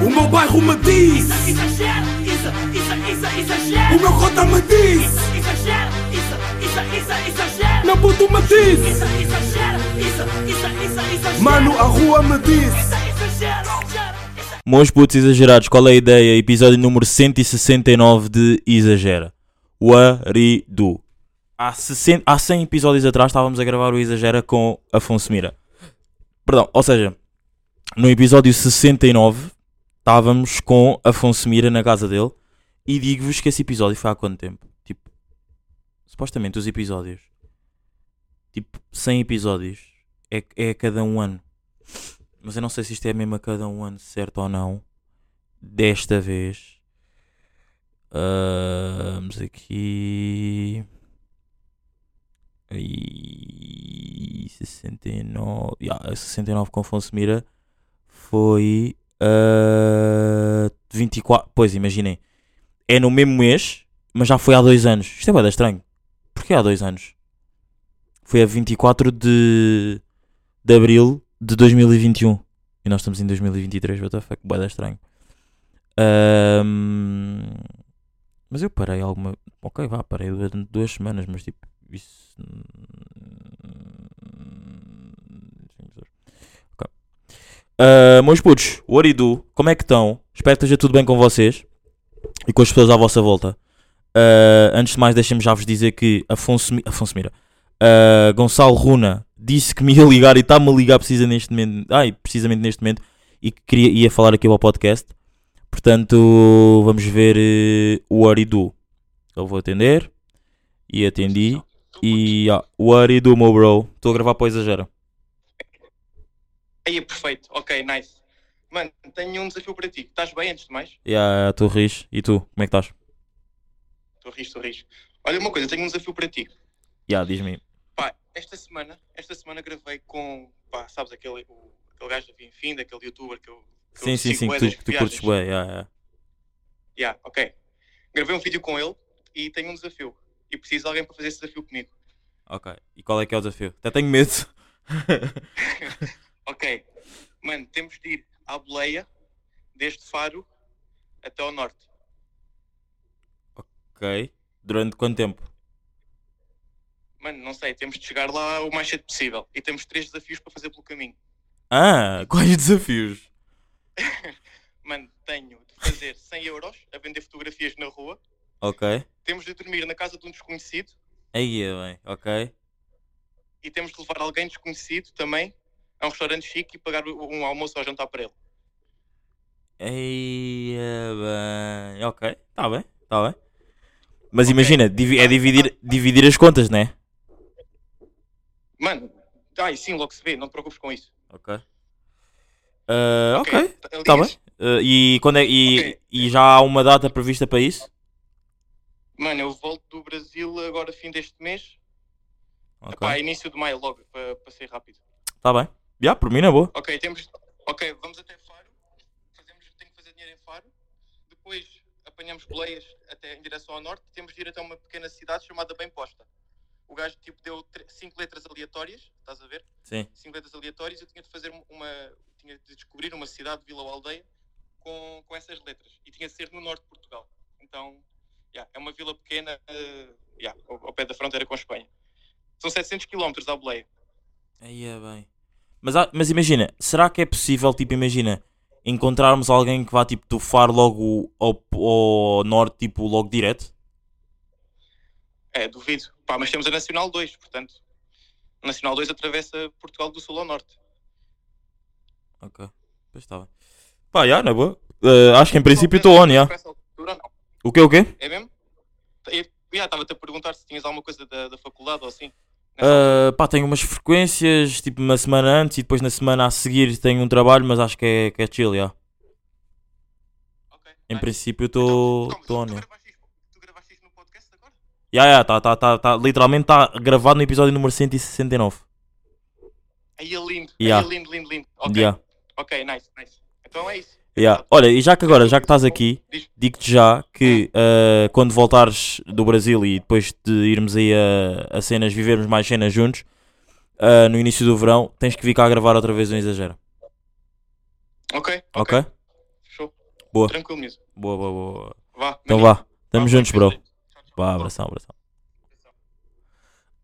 O meu bairro me diz Exagero, isso, isso, isso, exagero. O meu cota me diz Exagero, isso, isso, isso, exagero. Meu puto me diz Isso, exagero, isso, isso, isso, exagero. Mano, a rua me diz Isso, exagero, exagero. Isso, Meus putos exagerados, qual é a ideia? Episódio número 169 de Exagera. Waridu. Há, 60, há 100 episódios atrás estávamos a gravar o Exagera com Afonso Mira. Perdão, ou seja, no episódio 69 estávamos com Afonso Mira na casa dele e digo-vos que esse episódio foi há quanto tempo? Tipo, supostamente os episódios, tipo, 100 episódios é, é a cada um ano. Mas eu não sei se isto é mesmo a cada um ano certo ou não. Desta vez. Ah, vamos aqui. E 69. Yeah, 69 com Afonso Mira foi. Ah, 24. Pois, imaginem. É no mesmo mês, mas já foi há dois anos. Isto é bem estranho. Porquê há dois anos? Foi a 24 de, de abril de 2021. E nós estamos em 2023. What the fuck? Da estranho. Ahm, mas eu parei alguma. Ok, vá, parei durante duas semanas, mas tipo, isso. Ok. Ah, meus putos, what do you do? Como é que estão? Espero que esteja tudo bem com vocês e com as pessoas à vossa volta. Ah, antes de mais, deixem-me já vos dizer que Afonso, Afonso Mira, ah, Gonçalo Runa disse que me ia ligar e está-me a ligar precisa neste momento, ai, precisamente neste momento e que queria, ia falar aqui ao podcast. Portanto, vamos ver eh, o What do you do. Eu vou atender e atendi. E ah, what do you do, meu bro? Estou a gravar para o Exagera. Aí, perfeito. Ok, nice. Mano, tenho um desafio para ti. Estás bem, antes de mais? Yeah, tu ris. E tu? Como é que estás? Rir, estou a rir. Olha uma coisa, tenho um desafio para ti. Yeah, diz-me. Pá, esta semana, esta semana gravei com, pá, sabes, aquele, o, aquele gajo da Vinfim, daquele youtuber que eu... que eu Sim, sim, sigo sim, bué que tu, que tu curtes bem. Yeah, yeah. Yeah, ok. Gravei um vídeo com ele e tenho um desafio. E preciso de alguém para fazer esse desafio comigo. Ok. E qual é que é o desafio? Até tenho medo. Ok. Mano, temos de ir à boleia, desde Faro até ao norte. ok. Durante quanto tempo? Mano, não sei, temos de chegar lá o mais cedo possível. E temos três desafios para fazer pelo caminho. Ah, quais desafios? Mano, tenho de fazer 100 euros a vender fotografias na rua. Ok. Temos de dormir na casa de um desconhecido. Aí é bem. Ok. E temos de levar alguém desconhecido também a um restaurante chique e pagar um almoço ou jantar para ele. É bem. Ok. Tá bem. Tá bem. Mas Ok. imagina, divi- é dividir, dividir as contas, né? Mano, ai sim, logo se vê, não te preocupes com isso. Ok. Ah, ok. Aliás, Tá bem. Ah, e, quando é, e, Ok. e já há uma data prevista para isso? Mano, eu volto do Brasil agora fim deste mês. Ok. Pá, início de maio logo, para, para ser rápido. Tá bem. Já, por mim na boa. Ok, temos. Ok, vamos até Faro. Fazemos, tenho que fazer dinheiro em Faro. Depois apanhamos boleias até em direção ao norte. Temos de ir até uma pequena cidade chamada Bem Posta. O gajo tipo deu cinco letras aleatórias, estás a ver? Sim. Cinco letras aleatórias. Eu tinha de fazer uma. Tinha de descobrir uma cidade, vila ou aldeia com, com essas letras. E tinha de ser no norte de Portugal. Então, yeah, é uma vila pequena, eh, yeah, ao, ao pé da fronteira com a Espanha. São 700 km à boleia. Aí é bem. Mas, há- mas imagina, será que é possível, tipo, imagina, encontrarmos alguém que vá, tipo, do Faro logo ao, ao norte, tipo, logo direto? É, duvido. Pá, mas temos a Nacional 2, portanto. A Nacional 2 atravessa Portugal do sul ao norte. Ok. Pois está bem. Pá, já, na boa. Ah, acho que em princípio estou on, já. Para essa altura, não. O quê, o quê? É mesmo? Eu estava-te a perguntar se tinhas alguma coisa da, da faculdade ou assim. Ah, pá, tenho umas frequências, tipo, uma semana antes e depois na semana a seguir tenho um trabalho, mas acho que é, que é chill, já. Ok, Em nice. princípio Então, estou estou on, tu, já. gravaste isto, tu gravaste isto no podcast agora? Já, já, tá, tá, tá, tá, literalmente está gravado no episódio número 169. Aí é lindo. Yeah. Aí é lindo, lindo, lindo. Ok, Já. ok, nice, nice. Então é isso. Yeah. Olha, e já que agora, já que estás aqui, digo-te já que ah, quando voltares do Brasil e depois de irmos aí a, a cenas, vivermos mais cenas juntos, ah, no início do verão, tens que vir cá gravar outra vez um exagero. Ok, Ok? Fechou. Boa. Tranquilo mesmo. Boa, boa, boa. Vá. Então vá, estamos Vá, juntos, bro. Vá, abração, abração.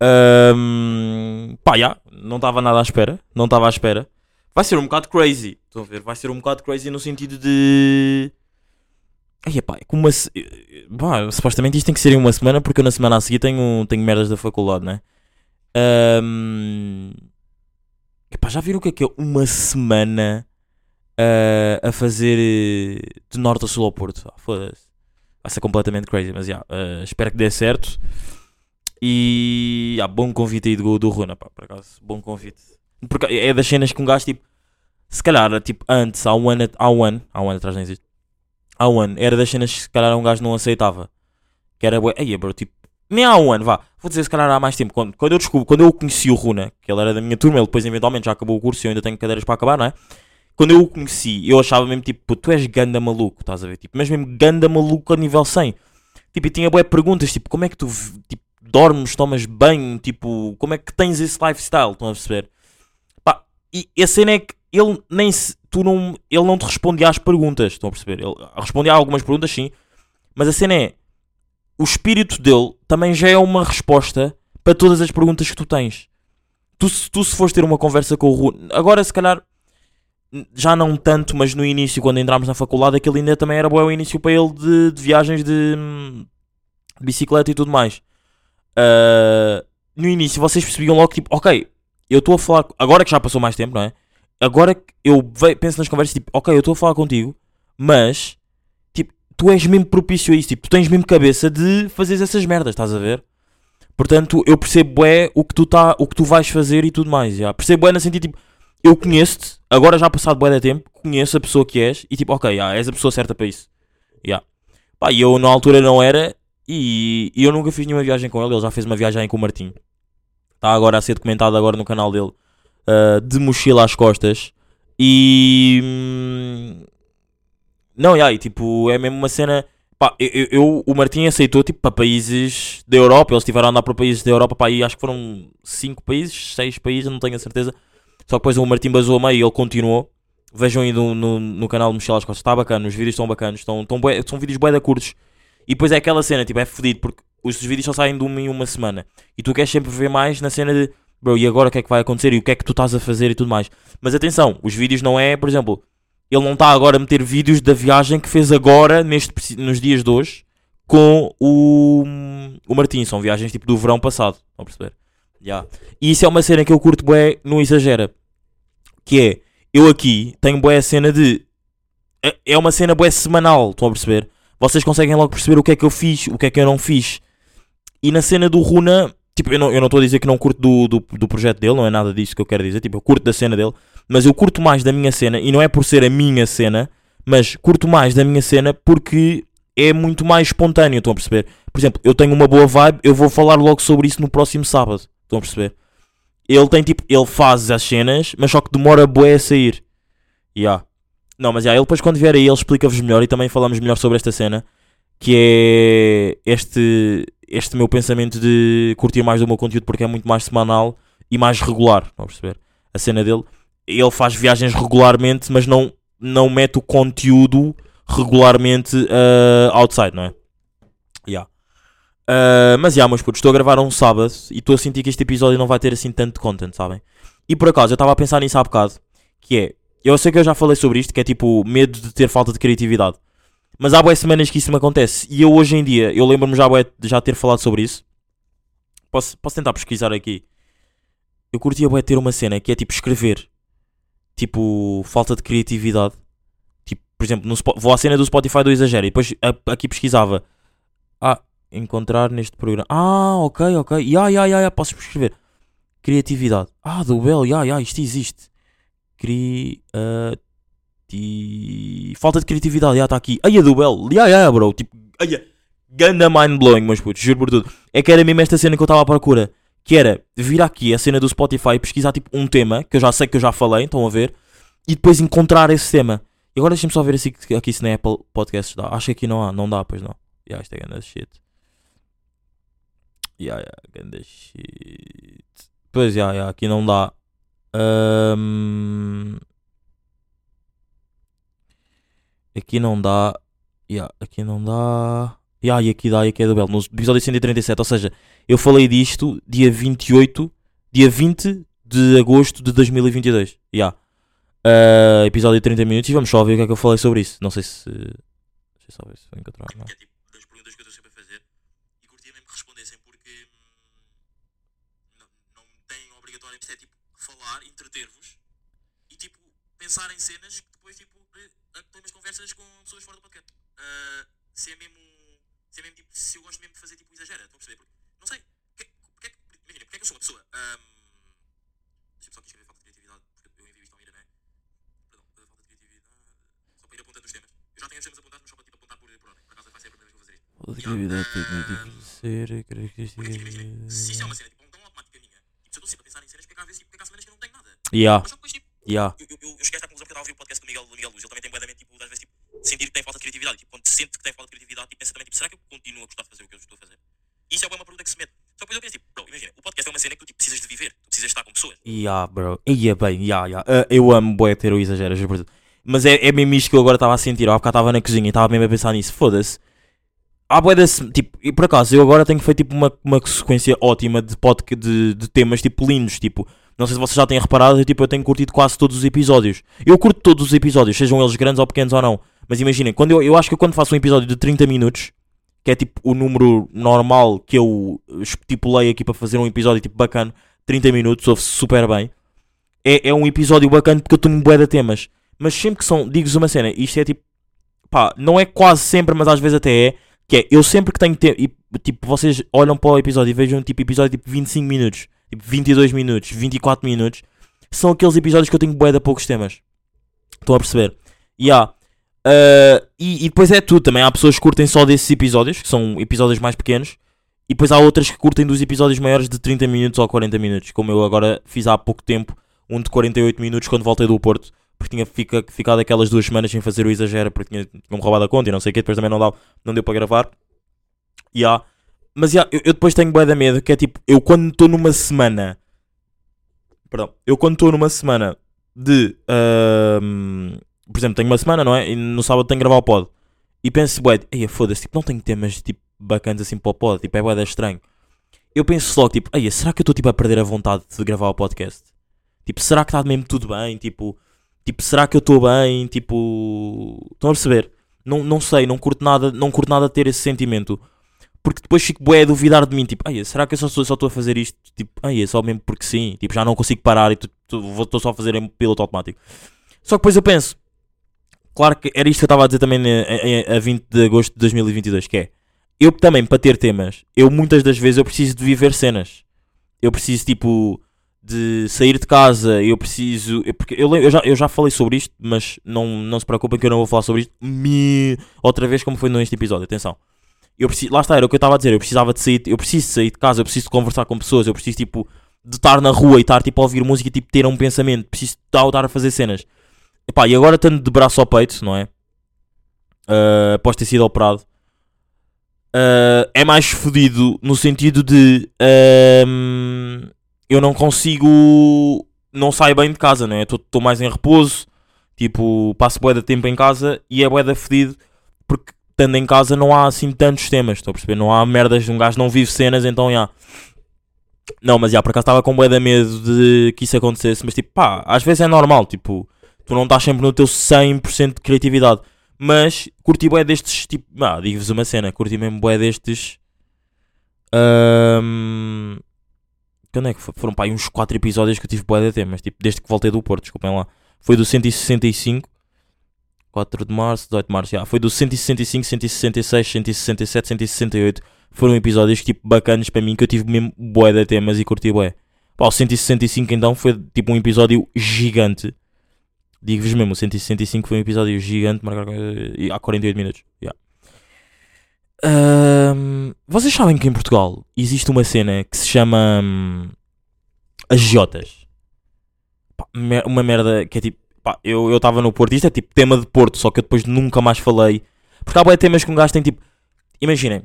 Ahm, pá, já, não estava nada à espera. Não estava à espera. Vai ser um bocado crazy. Estão a ver? Vai ser um bocado crazy no sentido de. Ai, pá, é como uma. Pá, supostamente isto tem que ser em uma semana, porque eu na semana a seguir tenho, tenho merdas da faculdade, né? Ahm, epá, já viram o que é que é uma semana ah, a fazer eh, de norte a sul ao Porto? Ah, Foda-se. Vai ser completamente crazy, mas já, ah, espero que dê certo. E ah, bom convite aí do, do Runa, pá, por acaso, bom convite. Porque é das cenas que um gajo, tipo, se calhar, tipo, antes, há um ano, há um ano, há um ano atrás não existe, há um ano, era das cenas que se calhar um gajo não aceitava. Que era, ei, bro, tipo, nem há um ano, vá, vou dizer se calhar há mais tempo. Quando, quando eu descobri, quando eu conheci o Runa, que ele era da minha turma, ele depois eventualmente já acabou o curso e eu ainda tenho cadeiras para acabar, não é? Quando eu o conheci, eu achava mesmo tipo, tu és ganda maluco, estás a ver? Tipo, mas mesmo ganda maluco a nível 100. Tipo, e tinha boé perguntas, tipo, como é que tu tipo, dormes, tomas banho, tipo, como é que tens esse lifestyle, estão a perceber? E a cena é que ele nem se, tu não, ele não te respondia às perguntas, estão a perceber? Ele respondia a algumas perguntas, sim, mas a cena é, o espírito dele também já é uma resposta para todas as perguntas que tu tens. Tu, se- tu se fores ter uma conversa com o Runa, agora se calhar já não tanto, mas no início, quando entramos na faculdade, aquele ainda também era bom o início para ele de, de viagens de, de bicicleta e tudo mais. Ah, no início vocês percebiam logo tipo, ok, eu estou a falar, agora que já passou mais tempo, não é? Agora que eu penso nas conversas, tipo, ok, eu estou a falar contigo, mas tipo, tu és mesmo propício a isso, tipo, tu tens mesmo cabeça de fazeres essas merdas, estás a ver? Portanto, eu percebo é o que tu tá, o que tu vais fazer e tudo mais, já. Percebo é no sentido tipo, eu conheço-te, agora já passado bué de tempo, conheço a pessoa que és e tipo, ok, já, és a pessoa certa para isso. Já. Pá, e eu na altura não era e, e eu nunca fiz nenhuma viagem com ele, ele já fez uma viagem com o Martim. Está agora a ser documentado agora no canal dele, ah, de mochila às costas. E... hum, Não, e tipo, é mesmo uma cena... Pá, eu, eu- o Martim aceitou tipo para países da Europa, eles estiveram a andar para países da Europa, pá, e acho que foram 5 países, 6 países, não tenho a certeza. Só que depois o Martim basou a meio e ele continuou. Vejam aí no, no, no canal do Michel às Costas, está bacana, os vídeos estão bacanas, estão, estão são vídeos bué da curtos. E depois é aquela cena, tipo, é fodido, porque os vídeos só saem de uma em uma semana. E tu queres sempre ver mais na cena de, bro, e agora o que é que vai acontecer e o que é que tu estás a fazer e tudo mais. Mas atenção, os vídeos não é, por exemplo, ele não está agora a meter vídeos da viagem que fez agora, neste, nos dias de hoje, com o, o Martim. São viagens tipo do verão passado, estão a perceber? Yeah. E isso é uma cena que eu curto bué no Exagera. Que é, eu aqui tenho bué a cena de... é- É uma cena bué semanal, estão a perceber? Vocês conseguem logo perceber o que é que eu fiz, o que é que eu não fiz. E na cena do Runa, tipo, eu não eu não estou a dizer que não curto do, do, do projeto dele, não é nada disso que eu quero dizer. Tipo, eu curto da cena dele, mas eu curto mais da minha cena, e não é por ser a minha cena, mas curto mais da minha cena porque é muito mais espontâneo, estão a perceber? Por exemplo, eu tenho uma boa vibe, eu vou falar logo sobre isso no próximo sábado, estão a perceber? Ele tem tipo, ele faz as cenas, mas só que demora bué a sair. Yeah. Não, mas já, ele depois quando vier aí ele explica-vos melhor e também falamos melhor sobre esta cena, que é este, este meu pensamento de curtir mais do meu conteúdo porque é muito mais semanal e mais regular, a perceber? A cena dele, ele faz viagens regularmente, mas não, não mete o conteúdo regularmente ah, outside, não é? Yeah. Ah, mas já, meus putos, estou a gravar um sábado e estou a sentir que este episódio não vai ter assim tanto content, sabem? E por acaso, eu estava a pensar nisso há bocado, que é, eu sei que eu já falei sobre isto, que é tipo medo de ter falta de criatividade. Mas há boas semanas que isso me acontece. E eu hoje em dia, eu lembro-me já de já ter falado sobre isso. Posso, posso tentar pesquisar aqui. Eu curtia bué ter uma cena que é tipo escrever. Tipo, falta de criatividade. Tipo, por exemplo, no, vou à cena do Spotify do Exagero e depois a- aqui pesquisava. Ah, encontrar neste programa. Ah, ok, ok. Ya, ya, ya, ya, posso escrever. Criatividade. Ah, do Bel, ya, ya, isto existe. Cri... ah, ti- Falta de criatividade, já está aqui. Ai, a do Bel, ya, ya, bro. Tipo, ai, ganda mind blowing, meus putos, juro por tudo. É que era mesmo esta cena que eu estava à procura. Que era vir aqui a cena do Spotify e pesquisar tipo um tema, que eu já sei que eu já falei, estão a ver, e depois encontrar esse tema. E agora deixem-me só ver assim, aqui se na Apple Podcasts dá. Acho que aqui não há, não dá, pois não. Ya, isto é ganda shit. Ya, ya, ganda shit. Pois, ya, ya, aqui não dá. Ahm, Aqui não dá. Yeah, aqui não dá. Yeah, e aqui dá, e aqui é do Belo. No episódio 137, ou seja, eu falei disto dia 28, dia 20 de agosto de 2022. Yeah. Uh, episódio de 30 minutos e vamos só ver o que é que eu falei sobre isso. Não sei se. Deixa eu só ver se vou encontrar. Não. É tipo das perguntas que eu estou sempre a fazer e curtia mesmo que respondessem porque não, não obrigatoriamente é tipo falar, entreter-vos e tipo pensar em cenas que depois tipo umas conversas com pessoas fora do podcast. Ah, se é mesmo se é mesmo tipo se eu gosto mesmo de fazer tipo exagera, estão a perceber? Porque, não sei, porque, porque, é que- imagina, porque é que eu sou uma pessoa. hum, Deixa-me só aqui escrever falta de criatividade porque eu envio isto ao Ira, não é? Perdão, falta de criatividade. Só para ir apontando os temas. Eu já tenho os temas apontados, mas só para tipo, apontar por, por ordem. Por acaso vai ser a primeira vez que vou fazer isto. Falta de criatividade, tipo, ser, Porque tipo, imagina, se isso é uma cena tipo, tão automática minha, tipo, se eu estou sempre a pensar em cenas, porque às vezes tipo, porque há semanas que eu não tenho nada. Yeah, Mas só depois tipo, yeah. eu, eu, eu, eu cheguei a esta conclusão porque eu estava a ouvir o podcast do Miguel, do Miguel Luz. Ele também tem bué tipo, às vezes tipo, sentir que tem falta de criatividade. Tipo, quando sente que tem falta de criatividade, tipo, pensa também, tipo, será que eu continuo a gostar de fazer o que eu estou a fazer? E isso é uma pergunta que se mete. Só depois eu penso, tipo, bro, imagina, o podcast é uma cena que tu tipo, precisas de viver, tu precisas estar com pessoas. Yeah, bro. Ia bem, yeah, yeah. Uh, eu amo bué ter o exagero. Mas é, é mesmo isto que eu agora estava a sentir. Há bocado estava na cozinha e estava mesmo a pensar nisso. Foda-se. Há bué desse, tipo, e por acaso, eu agora tenho feito tipo uma, uma sequência ótima de, podcast, de, de temas tipo lindos, tipo, não sei se vocês já têm reparado, eu, tipo, eu tenho curtido quase todos os episódios. Eu curto todos os episódios, sejam eles grandes ou pequenos ou não. Mas imaginem, quando eu, eu acho que quando faço um episódio de 30 minutos, que é tipo o número normal que eu estipulei aqui para fazer um episódio tipo bacana, 30 minutos, ouve-se super bem. É, é um episódio bacana porque eu tenho bué de temas. Mas sempre que são, digo-vos uma cena, isto é tipo, pá, não é quase sempre, mas às vezes até é, que é, eu sempre que tenho tempo, e, tipo, vocês olham para o episódio e vejam tipo episódio tipo 25 minutos, tipo 22 minutos, 24 minutos, são aqueles episódios que eu tenho bué de poucos temas. Estão a perceber? E há. Uh, e, e depois é tudo também. Há pessoas que curtem só desses episódios, que são episódios mais pequenos. E depois há outras que curtem dos episódios maiores de 30 minutos ou 40 minutos. Como eu agora fiz há pouco tempo, um de 48 minutos quando voltei do Porto. Porque tinha fica, ficado aquelas duas semanas sem fazer o exagero, porque tinha, tinham roubado a conta e não sei o que. Depois também não, dá, não deu para gravar. E há. Mas yeah, eu, eu depois tenho bué da medo, que é tipo, eu quando estou numa semana. Perdão, eu quando estou numa semana de. ahm, por exemplo, tenho uma semana, não é? E no sábado tenho que gravar o pod. E penso, bué, ei, foda-se, tipo, não tenho temas tipo, bacanas assim para o pod, tipo, é bué da estranho. Eu penso logo, tipo, ei, será que eu estou tipo, a perder a vontade de gravar o podcast? Tipo, será que está mesmo tudo bem? Tipo, tipo será que eu estou bem? Tipo, estão a perceber? Não, não sei, não curto nada, não curto nada ter esse sentimento. Porque depois fico bué a duvidar de mim, tipo, ai, será que eu só estou só a fazer isto? Tipo, ai, é só mesmo porque sim, tipo, já não consigo parar e estou só a fazer em piloto automático. Só que depois eu penso, claro que era isto que eu estava a dizer também a, a, a 20 de agosto de 2022, que é, eu também, para ter temas, eu muitas das vezes eu preciso de viver cenas. Eu preciso, tipo, de sair de casa, eu preciso. Eu, porque eu, eu, já, eu já falei sobre isto, mas não, não se preocupem que eu não vou falar sobre isto me, outra vez, como foi neste episódio. Atenção. Eu preciso, lá está, era o que eu estava a dizer. Eu precisava de sair, eu preciso sair de casa, eu preciso de conversar com pessoas, eu preciso, tipo, de estar na rua e estar, tipo, a ouvir música e, tipo, ter um pensamento. Preciso de estar a fazer cenas. Epá, e agora estando de braço ao peito, não é? Uh, após ter sido operado. Uh, é mais fodido no sentido de um, eu não consigo não saio bem de casa, né? Estou mais em repouso, tipo, passo de tempo em casa e é bué da fedido porque estando em casa não há assim tantos temas, estou a perceber? Não há merdas, um gajo não vive cenas, então já. Não, mas já, por acaso estava com de medo de que isso acontecesse, mas tipo, pá, às vezes é normal, tipo, tu não estás sempre no teu 100% de criatividade. Mas curti bué destes, tipo, ah, digo-vos uma cena, curti mesmo bué destes. Ahm, quando é que foi? Foram pá, uns 4 episódios que eu tive bué de temas, tipo, desde que voltei do Porto, desculpem lá. Foi do 165, 4 de março, 18 de março, já. Foi do 165, 166, 167, 168. Foram episódios tipo bacanas para mim que eu tive mesmo bué de temas e curti bué. Pá, o 165 então foi tipo um episódio gigante. Digo-vos mesmo, o 165 foi um episódio gigante, marcado eh, há 48 minutos. Yeah. Ahm, vocês sabem que em Portugal existe uma cena que se chama hum, as Jotas. Uma merda que é tipo. Pá, eu estava no Porto, isto é tipo tema de Porto, só que eu depois nunca mais falei. Porque há bué temas que um gajo tem tipo. Imaginem,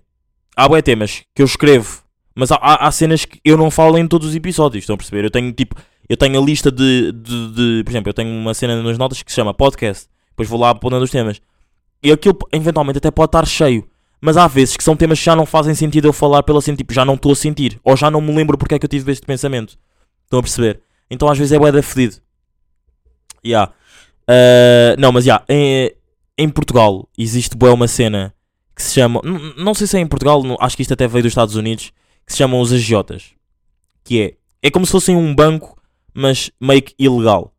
há bué temas que eu escrevo, mas há, há, há cenas que eu não falo em todos os episódios, estão a perceber? Eu tenho tipo. Eu tenho a lista de, de, de- Por exemplo, eu tenho uma cena nas notas que se chama podcast. Depois vou lá apontando os temas. e aquilo eventualmente até pode estar cheio. Mas há vezes que são temas que já não fazem sentido eu falar pela assim, tipo, já não estou a sentir. Ou já não me lembro porque é que eu tive este pensamento. Estão a perceber? Então às vezes é bué da fedido. Yeah. Uh, não, mas já, em, em Portugal existe bué uma cena que se chama. Não sei se é em Portugal, não- acho que isto até veio dos Estados Unidos. Que se chamam os agiotas. Que é. É como se fossem um banco, mas meio que ilegal.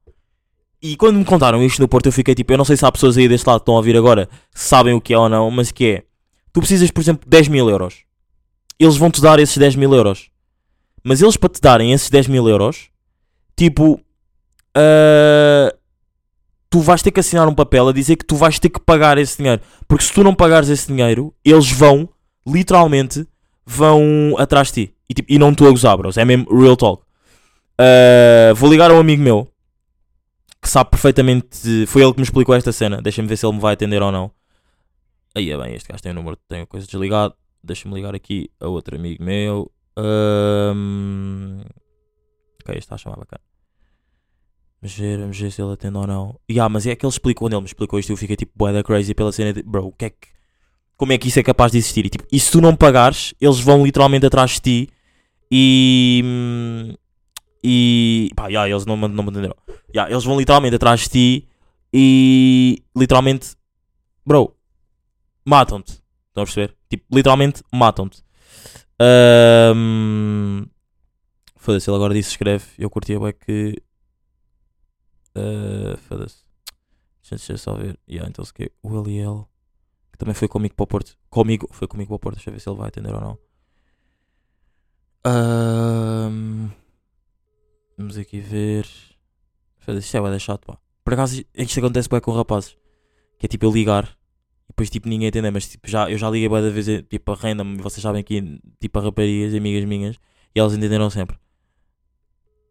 E quando me contaram isto no Porto, eu fiquei tipo. Eu não sei se há pessoas aí deste lado que estão a ouvir agora sabem o que é ou não, mas que é. Tu precisas, por exemplo, de 10 mil euros. Eles vão te dar esses 10 mil euros. Mas eles para te darem esses 10 mil euros, tipo. ah, tu vais ter que assinar um papel a dizer que tu vais ter que pagar esse dinheiro. Porque se tu não pagares esse dinheiro, eles vão, literalmente, vão atrás de ti. E, tipo, e não estou a gozar, bros. É mesmo real talk. Ah, vou ligar a um amigo meu que sabe perfeitamente. Foi ele que me explicou esta cena. Deixa-me ver se ele me vai atender ou não. Aí é bem, este gajo tem o número, tem a coisa desligado. Deixa-me ligar aqui a outro amigo meu. Ahm, Ok, está a chamar bacana. Vamos ver, vamos ver se ele atende ou não. Ya, mas é que ele explicou, quando ele me explicou isto, eu fiquei tipo bué da crazy pela cena de, bro, que é que, como é que isso é capaz de existir? E, tipo, e se tu não pagares, eles vão literalmente atrás de ti e. E. pá, ya, eles não, não me entenderam. Ya, eles vão literalmente atrás de ti e. literalmente. bro, matam-te. Estão a perceber? Tipo, literalmente matam-te. Ahm, Foda-se, ele agora disse escreve. Eu curtia bem que. ah, Foda-se. Deixa, eu só ver. Yeah, então se que o Eliel. Que também foi comigo para o Porto. Comigo, foi comigo para o Porto. Deixa eu ver se ele vai atender ou não. Ahm, Vamos aqui ver. Isto é bué da chato, pá. Por acaso isto acontece bem com rapazes. Que é tipo eu ligar e depois tipo ninguém atender, mas tipo já, eu já liguei bué da vez tipo a random, vocês sabem que tipo a raparigas, amigas minhas, e elas entenderam sempre.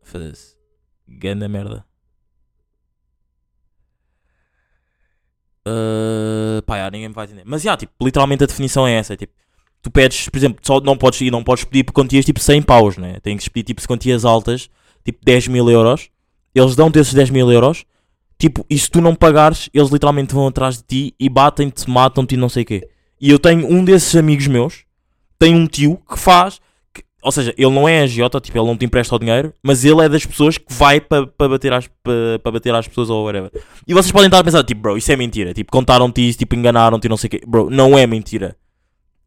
Foda-se. Ganda merda. Uh, pá, já, ninguém me vai entender. Mas já, tipo, literalmente a definição é essa. é, tipo, tu pedes, por exemplo, só não podes, e não podes pedir por quantias tipo 100 paus, né? Tem que pedir tipo quantias altas, tipo 10 mil euros. Eles dão-te esses 10 mil euros. Tipo, e se tu não pagares, eles literalmente vão atrás de ti e batem-te, matam-te e não sei o quê. E eu tenho um desses amigos meus, tem um tio que faz, que- ou seja, ele não é agiota, tipo, ele não te empresta o dinheiro, mas ele é das pessoas que vai para pa bater, pa bater às pessoas ou whatever. E vocês podem estar a pensar, tipo, bro, isso é mentira. Tipo, contaram-te isso, tipo, enganaram-te e não sei o quê. Bro, não é mentira.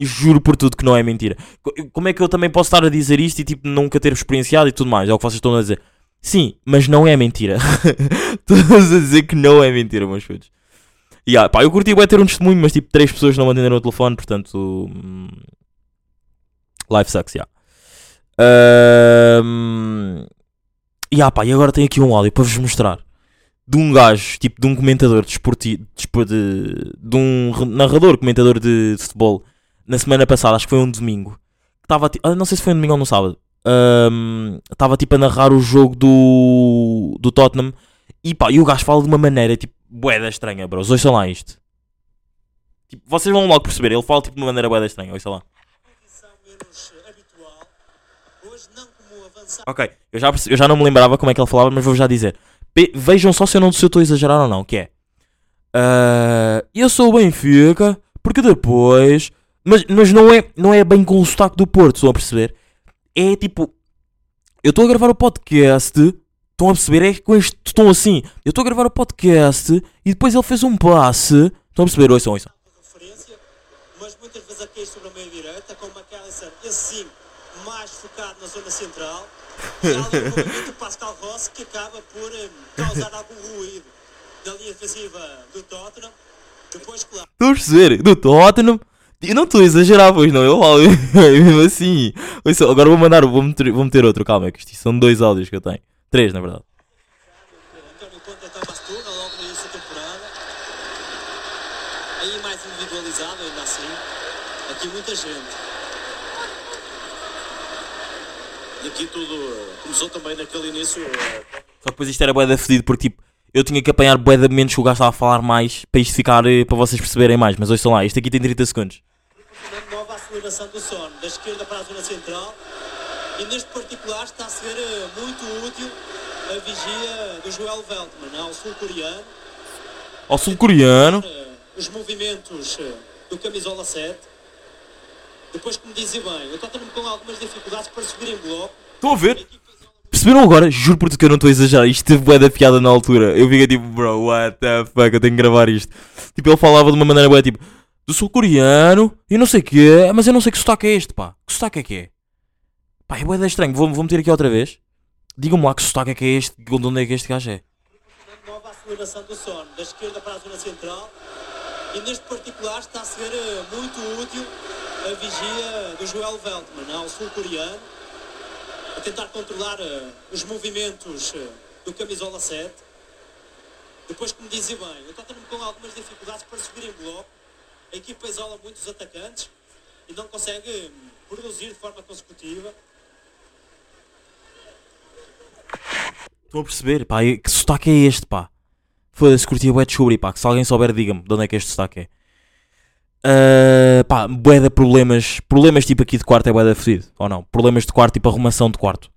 E juro por tudo que não é mentira. Co- Como é que eu também posso estar a dizer isto e, tipo, nunca ter experienciado e tudo mais? É o que vocês estão a dizer. Sim, mas não é mentira. Todos a dizer que não é mentira, meus filhos. E ah, pá, eu curti bem ter um testemunho, mas tipo, três pessoas não atenderam o telefone, portanto. hum, life sucks, yeah. Ahm, E ah, pá, e agora tenho aqui um áudio para vos mostrar. De um gajo, tipo, de um comentador desportivo. De, de um re- narrador, comentador de, de futebol. Na semana passada, acho que foi um domingo. Estava, ah, não sei se foi um domingo ou no sábado. Estava tipo a narrar o jogo do, do Tottenham. E pá, e o gajo fala de uma maneira tipo boeda estranha, bros. Ouçam lá isto. Tipo, vocês vão logo perceber. Ele fala tipo de uma maneira boeda estranha. Lá. Hoje avançar. Ok, eu já, eu já não me lembrava como é que ele falava, mas vou já dizer. Pe- vejam só se eu não estou a exagerar ou não, que é. ah, eu sou o Benfica, porque depois. Mas, mas não, é, não é bem com o sotaque do Porto, estão a perceber? É tipo. Eu estou a gravar o podcast. Estão a perceber? É com este tom assim. Eu estou a gravar o podcast e depois ele fez um passe. Estão a perceber? Ouçam, ouçam. mas muitas vezes a cair sobre a meia direita, com o McAllister, esse sim, mais focado na zona central. Do Pascal Rossi que acaba por eh, causar algum ruído na linha defensiva do Tottenham. Depois, claro, Estão a perceber? Do Tottenham. Eu não estou a exagerar, pois não. Eu falo mesmo assim. Ouçam, agora vou mandar, vou meter, vou meter outro. Calma, é que isto são dois áudios que eu tenho. Três, na verdade. António Conte então Mastura, logo no início da temporada. Aí mais individualizado, ainda assim. Aqui muita gente. E aqui tudo começou também naquele início. eh, Só que depois isto era bué da fedido porque tipo, eu tinha que apanhar bué de momentos que o gajo estava a falar mais para isto ficar, eh, para vocês perceberem mais. Mas ouçam lá, isto aqui tem 30 segundos. Uma nova aceleração do Son, da esquerda para a zona central. E neste particular está a ser eh, muito útil a vigia do Joel Veltman, ao sul-coreano. Ao sul-coreano. Eh, os movimentos eh, do camisola 7. Depois, como dizia bem, o Tottenham com algumas dificuldades para subir em bloco. Estão a ver? Perceberam agora? Juro por tu que eu não estou a exagerar. Isto teve bué da piada na altura. Eu fiquei tipo, bro, what the fuck, eu tenho que gravar isto. Tipo, ele falava de uma maneira bué tipo, do sul coreano e não sei o quê, mas eu não sei que sotaque é este, pá. Que sotaque é que é? Pá, é bué da estranho. Vou, vou meter aqui outra vez. Digam-me lá que sotaque é que é este, de onde é que este gajo é. Nova aceleração do sono, da esquerda para a zona central. E neste particular está a ser eh, muito útil a vigia do Joel Veltman, ao sul-coreano, a tentar controlar eh, os movimentos eh, do camisola 7. Depois, como dizia bem, o Tottenham com algumas dificuldades para subir em bloco. A equipa isola muitos atacantes e não consegue hum, produzir de forma consecutiva. Estão a perceber? Pá, que sotaque é este, pá? Foda-se, curti bué de descobrir, pá. Que se alguém souber, diga-me de onde é que este sotaque é. Ah, pá, bué de problemas. Problemas tipo aqui de quarto é bué da fedido. Ou não? Problemas de quarto, tipo arrumação de quarto.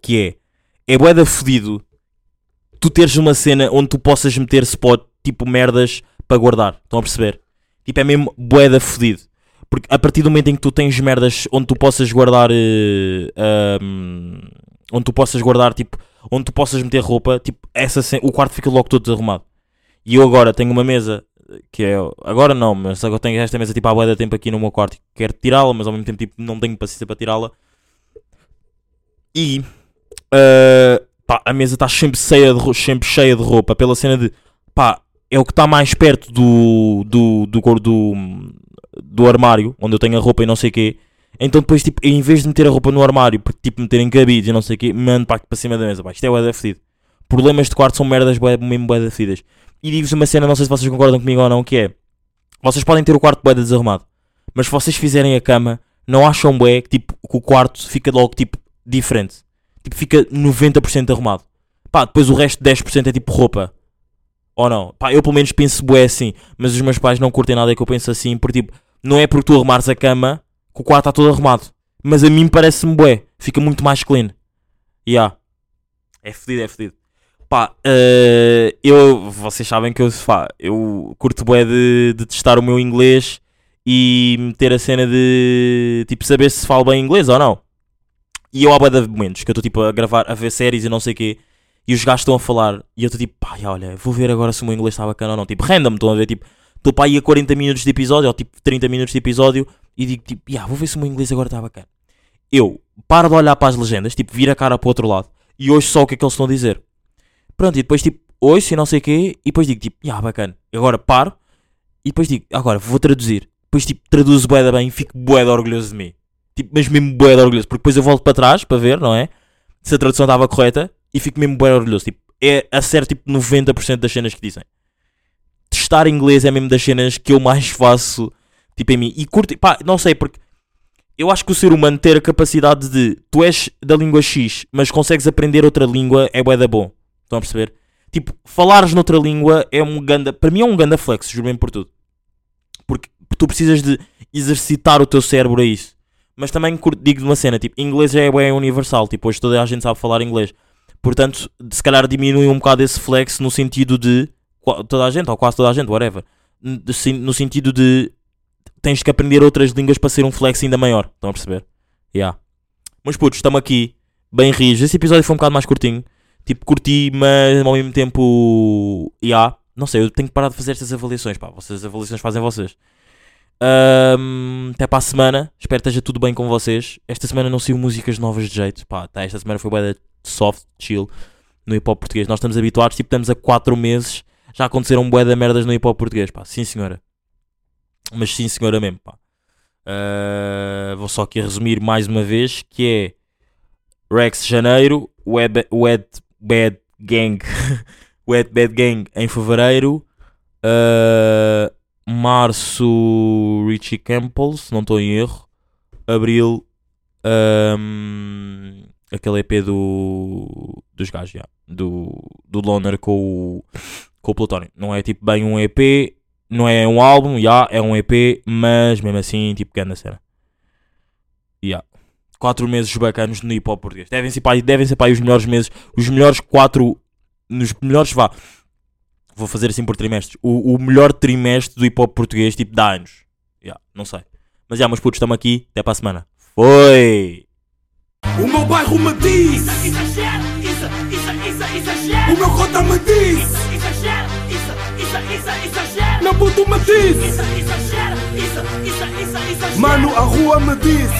Que é. É bué da fedido tu teres uma cena onde tu possas meter spot, tipo merdas, para guardar. Estão a perceber? Tipo, é mesmo bué da fedido. Porque a partir do momento em que tu tens merdas onde tu possas guardar. eh, ahm, onde tu possas guardar, tipo. Onde tu possas meter roupa, tipo, essa o quarto fica logo todo desarrumado. E eu agora tenho uma mesa que é. Agora não, mas agora tenho esta mesa tipo bué de tempo aqui no meu quarto. Quero tirá-la, mas ao mesmo tempo tipo, não tenho paciência para tirá-la. E. ah, pá, a mesa está sempre cheia, de, sempre cheia de roupa. Pela cena de. pá, é o que está mais perto do. do. do, do, do armário, onde eu tenho a roupa e não sei o quê. Então depois, tipo, em vez de meter a roupa no armário, porque tipo, meter em cabides e não sei o quê, mando para, para cima da mesa. Pá, isto é bué fedido. Problemas de quarto são merdas bué, mesmo bué da fedidas. E digo-vos uma cena, não sei se vocês concordam comigo ou não, que é... Vocês podem ter o quarto bué de desarrumado. Mas se vocês fizerem a cama, não acham bué que, tipo, que o quarto fica logo, tipo, diferente. Tipo, fica 90% arrumado. Pá, depois o resto 10% é tipo roupa. Ou não? Pá, eu pelo menos penso bué assim. Mas os meus pais não curtem nada que eu penso assim. Porque, tipo, não é porque tu arrumares a cama que o quarto está todo arrumado. Mas a mim parece-me bué. Fica muito mais clean. Yeah. É fedido, é fedido. Pá, eh, eu, vocês sabem que eu, pá, eu curto bué de, de testar o meu inglês e meter a cena de, tipo, saber se falo bem inglês ou não. E eu há bué de momentos que eu estou, tipo, a gravar, a ver séries e não sei o quê, e os gajos estão a falar, e eu estou, tipo, pá, olha, vou ver agora se o meu inglês está bacana ou não. Tipo, random, estão a ver, tipo, estou para aí a 40 minutos de episódio, ou tipo, 30 minutos de episódio, e digo, tipo, yeah, vou ver se o meu inglês agora está bacana. Eu paro de olhar para as legendas, tipo, viro a cara para o outro lado, e ouço só o que é que eles estão a dizer. Pronto, e depois tipo, ouço e não sei o quê, e depois digo tipo, ah, bacana. Agora paro, e depois digo, agora vou traduzir. Depois tipo, traduzo bué da bem e fico de orgulhoso de mim. Tipo, mas mesmo de orgulhoso, porque depois eu volto para trás para ver, não é? Se a tradução estava correta, e fico mesmo de orgulhoso. Tipo, é acerto tipo 90% das cenas que dizem. Testar inglês é mesmo das cenas que eu mais faço, tipo, em mim. E curto, pá, não sei, porque eu acho que o ser humano ter a capacidade de tu és da língua X, mas consegues aprender outra língua é bué da bom. Estão a perceber? Tipo, falares noutra língua é um ganda. Para mim é um ganda flex, juro bem por tudo. Porque tu precisas de exercitar o teu cérebro a isso. Mas também curto- digo uma cena, tipo, inglês é bué universal. Tipo, hoje toda a gente sabe falar inglês. Portanto, se calhar diminui um bocado esse flex no sentido de. Toda a gente, ou quase toda a gente, whatever. No sentido de. Tens que aprender outras línguas para ser um flex ainda maior. Estão a perceber? Yeah. Mas putos, estamos aqui, bem rijos. Esse episódio foi um bocado mais curtinho. Tipo, curti, mas ao mesmo tempo. Yeah. Não sei, eu tenho que parar de fazer estas avaliações. Pá, vocês as avaliações fazem vocês. Ahm, até para a semana. Espero que esteja tudo bem com vocês. Esta semana não saiu músicas novas de jeito. Pá, tá, esta semana foi de soft, chill no hip hop português. Nós estamos habituados, tipo, estamos a 4 meses. Já aconteceram bué de merdas no hip hop português. Pá, sim senhora. Mas sim senhora mesmo, pá. Ah, vou só aqui resumir mais uma vez que é Rex Janeiro, Wet Bad Gang, Wet Bad Gang em Fevereiro, ah, Março Richie Campbell, se não estou em erro, Abril ahm, aquele EP do dos gajos, já, do, do Loner com o, com o Plutónio. Não é tipo bem um EP, não é um álbum, já, é um EP, mas mesmo assim, tipo, grande cena. Yeah. 4 meses bacanos no hip hop português. Devem ser para aí, devem ser para os melhores meses, os melhores 4, nos melhores, vá, vou fazer assim por trimestres. O, o melhor trimestre do hip hop português, tipo, de anos. Yeah, não sei. Mas já, meus putos, estamos aqui. Até para a semana. Foi! O meu bairro me diz. Exagero, isso, isso, isso, exagero. O meu cota me diz. Exagero, isso, isso, isso, exagero. Meu puto me diz. Isso, exagero, isso, isso, isso, exagero. Mano, a rua me diz.